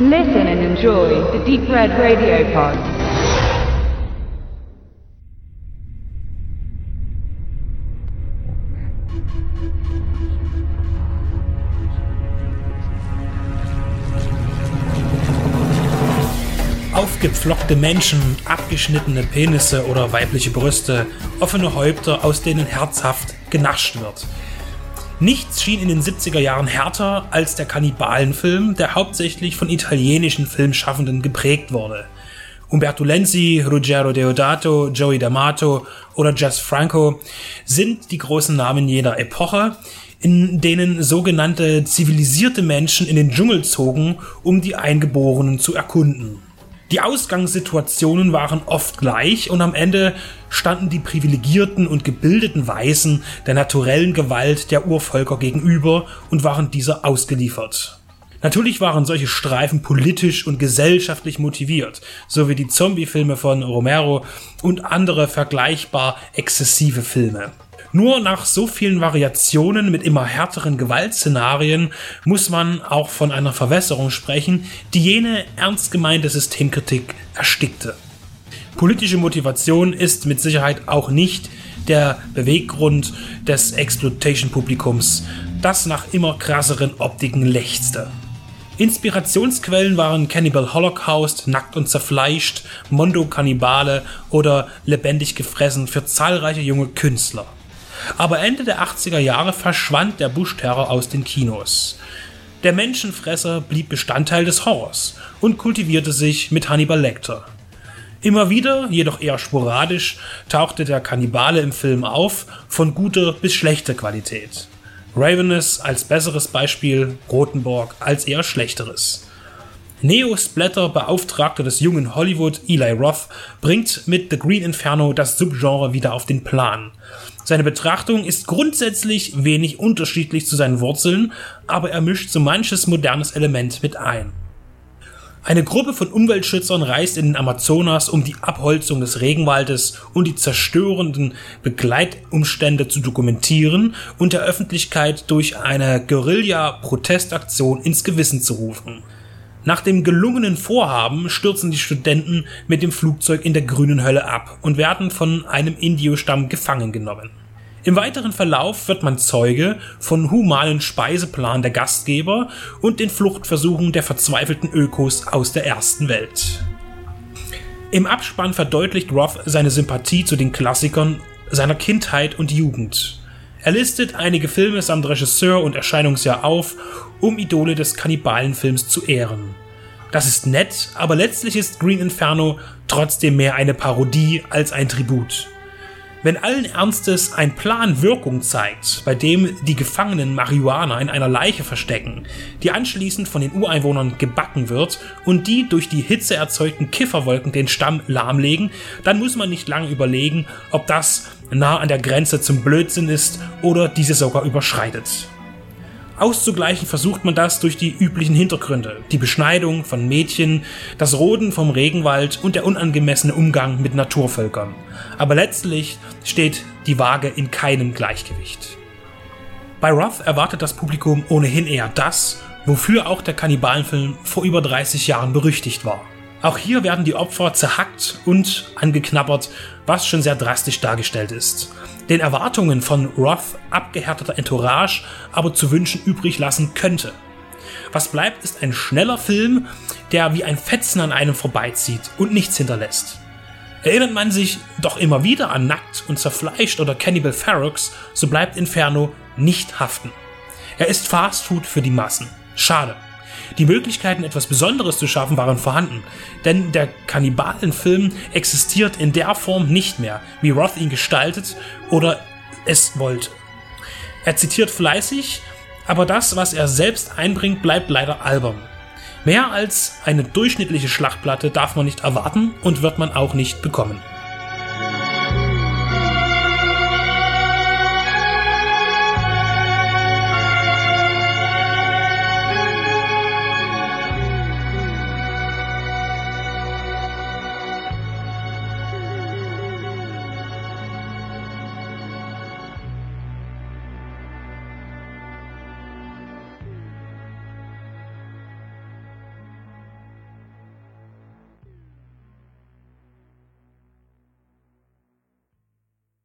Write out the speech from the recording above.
Listen and enjoy the Deep Red Radio Pod. Aufgepflockte Menschen, abgeschnittene Penisse oder weibliche Brüste, offene Häupter, aus denen herzhaft genascht wird. Nichts schien in den 70er Jahren härter als der Kannibalenfilm, der hauptsächlich von italienischen Filmschaffenden geprägt wurde. Umberto Lenzi, Ruggero Deodato, Joey D'Amato oder Jess Franco sind die großen Namen jener Epoche, in denen sogenannte zivilisierte Menschen in den Dschungel zogen, um die Eingeborenen zu erkunden. Die Ausgangssituationen waren oft gleich und am Ende standen die privilegierten und gebildeten Weißen der naturellen Gewalt der Urvölker gegenüber und waren dieser ausgeliefert. Natürlich waren solche Streifen politisch und gesellschaftlich motiviert, so wie die Zombie-Filme von Romero und andere vergleichbar exzessive Filme. Nur nach so vielen Variationen mit immer härteren Gewaltszenarien muss man auch von einer Verwässerung sprechen, die jene ernst gemeinte Systemkritik erstickte. Politische Motivation ist mit Sicherheit auch nicht der Beweggrund des Exploitation-Publikums, das nach immer krasseren Optiken lechzte. Inspirationsquellen waren Cannibal Holocaust, Nackt und Zerfleischt, Mondo Kannibale oder Lebendig gefressen für zahlreiche junge Künstler. Aber Ende der 80er Jahre verschwand der Bush-Terror aus den Kinos. Der Menschenfresser blieb Bestandteil des Horrors und kultivierte sich mit Hannibal Lecter. Immer wieder, jedoch eher sporadisch, tauchte der Kannibale im Film auf, von guter bis schlechter Qualität. Ravenous als besseres Beispiel, Rotenborg als eher schlechteres. Neo-Splatter-Beauftragter des jungen Hollywood, Eli Roth, bringt mit The Green Inferno das Subgenre wieder auf den Plan. Seine Betrachtung ist grundsätzlich wenig unterschiedlich zu seinen Wurzeln, aber er mischt so manches modernes Element mit ein. Eine Gruppe von Umweltschützern reist in den Amazonas, um die Abholzung des Regenwaldes und die zerstörenden Begleitumstände zu dokumentieren und der Öffentlichkeit durch eine Guerilla-Protestaktion ins Gewissen zu rufen. Nach dem gelungenen Vorhaben stürzen die Studenten mit dem Flugzeug in der grünen Hölle ab und werden von einem Indio-Stamm gefangen genommen. Im weiteren Verlauf wird man Zeuge von humanen Speiseplan der Gastgeber und den Fluchtversuchen der verzweifelten Ökos aus der ersten Welt. Im Abspann verdeutlicht Roth seine Sympathie zu den Klassikern seiner Kindheit und Jugend. Er listet einige Filme samt Regisseur und Erscheinungsjahr auf, um Idole des Kannibalenfilms zu ehren. Das ist nett, aber letztlich ist Green Inferno trotzdem mehr eine Parodie als ein Tribut. Wenn allen Ernstes ein Plan Wirkung zeigt, bei dem die Gefangenen Marihuana in einer Leiche verstecken, die anschließend von den Ureinwohnern gebacken wird und die durch die Hitze erzeugten Kifferwolken den Stamm lahmlegen, dann muss man nicht lange überlegen, ob das nah an der Grenze zum Blödsinn ist oder diese sogar überschreitet. Auszugleichen versucht man das durch die üblichen Hintergründe, die Beschneidung von Mädchen, das Roden vom Regenwald und der unangemessene Umgang mit Naturvölkern. Aber letztlich steht die Waage in keinem Gleichgewicht. Bei Roth erwartet das Publikum ohnehin eher das, wofür auch der Kannibalenfilm vor über 30 Jahren berüchtigt war. Auch hier werden die Opfer zerhackt und angeknabbert, was schon sehr drastisch dargestellt ist den Erwartungen von Roth abgehärteter Entourage aber zu wünschen übrig lassen könnte. Was bleibt, ist ein schneller Film, der wie ein Fetzen an einem vorbeizieht und nichts hinterlässt. Erinnert man sich doch immer wieder an Nackt und Zerfleischt oder Cannibal Ferox, so bleibt Inferno nicht haften. Er ist Fastfood für die Massen. Schade. Die Möglichkeiten, etwas Besonderes zu schaffen, waren vorhanden, denn der Kannibalenfilm existiert in der Form nicht mehr, wie Roth ihn gestaltet oder es wollte. Er zitiert fleißig, aber das, was er selbst einbringt, bleibt leider albern. Mehr als eine durchschnittliche Schlachtplatte darf man nicht erwarten und wird man auch nicht bekommen.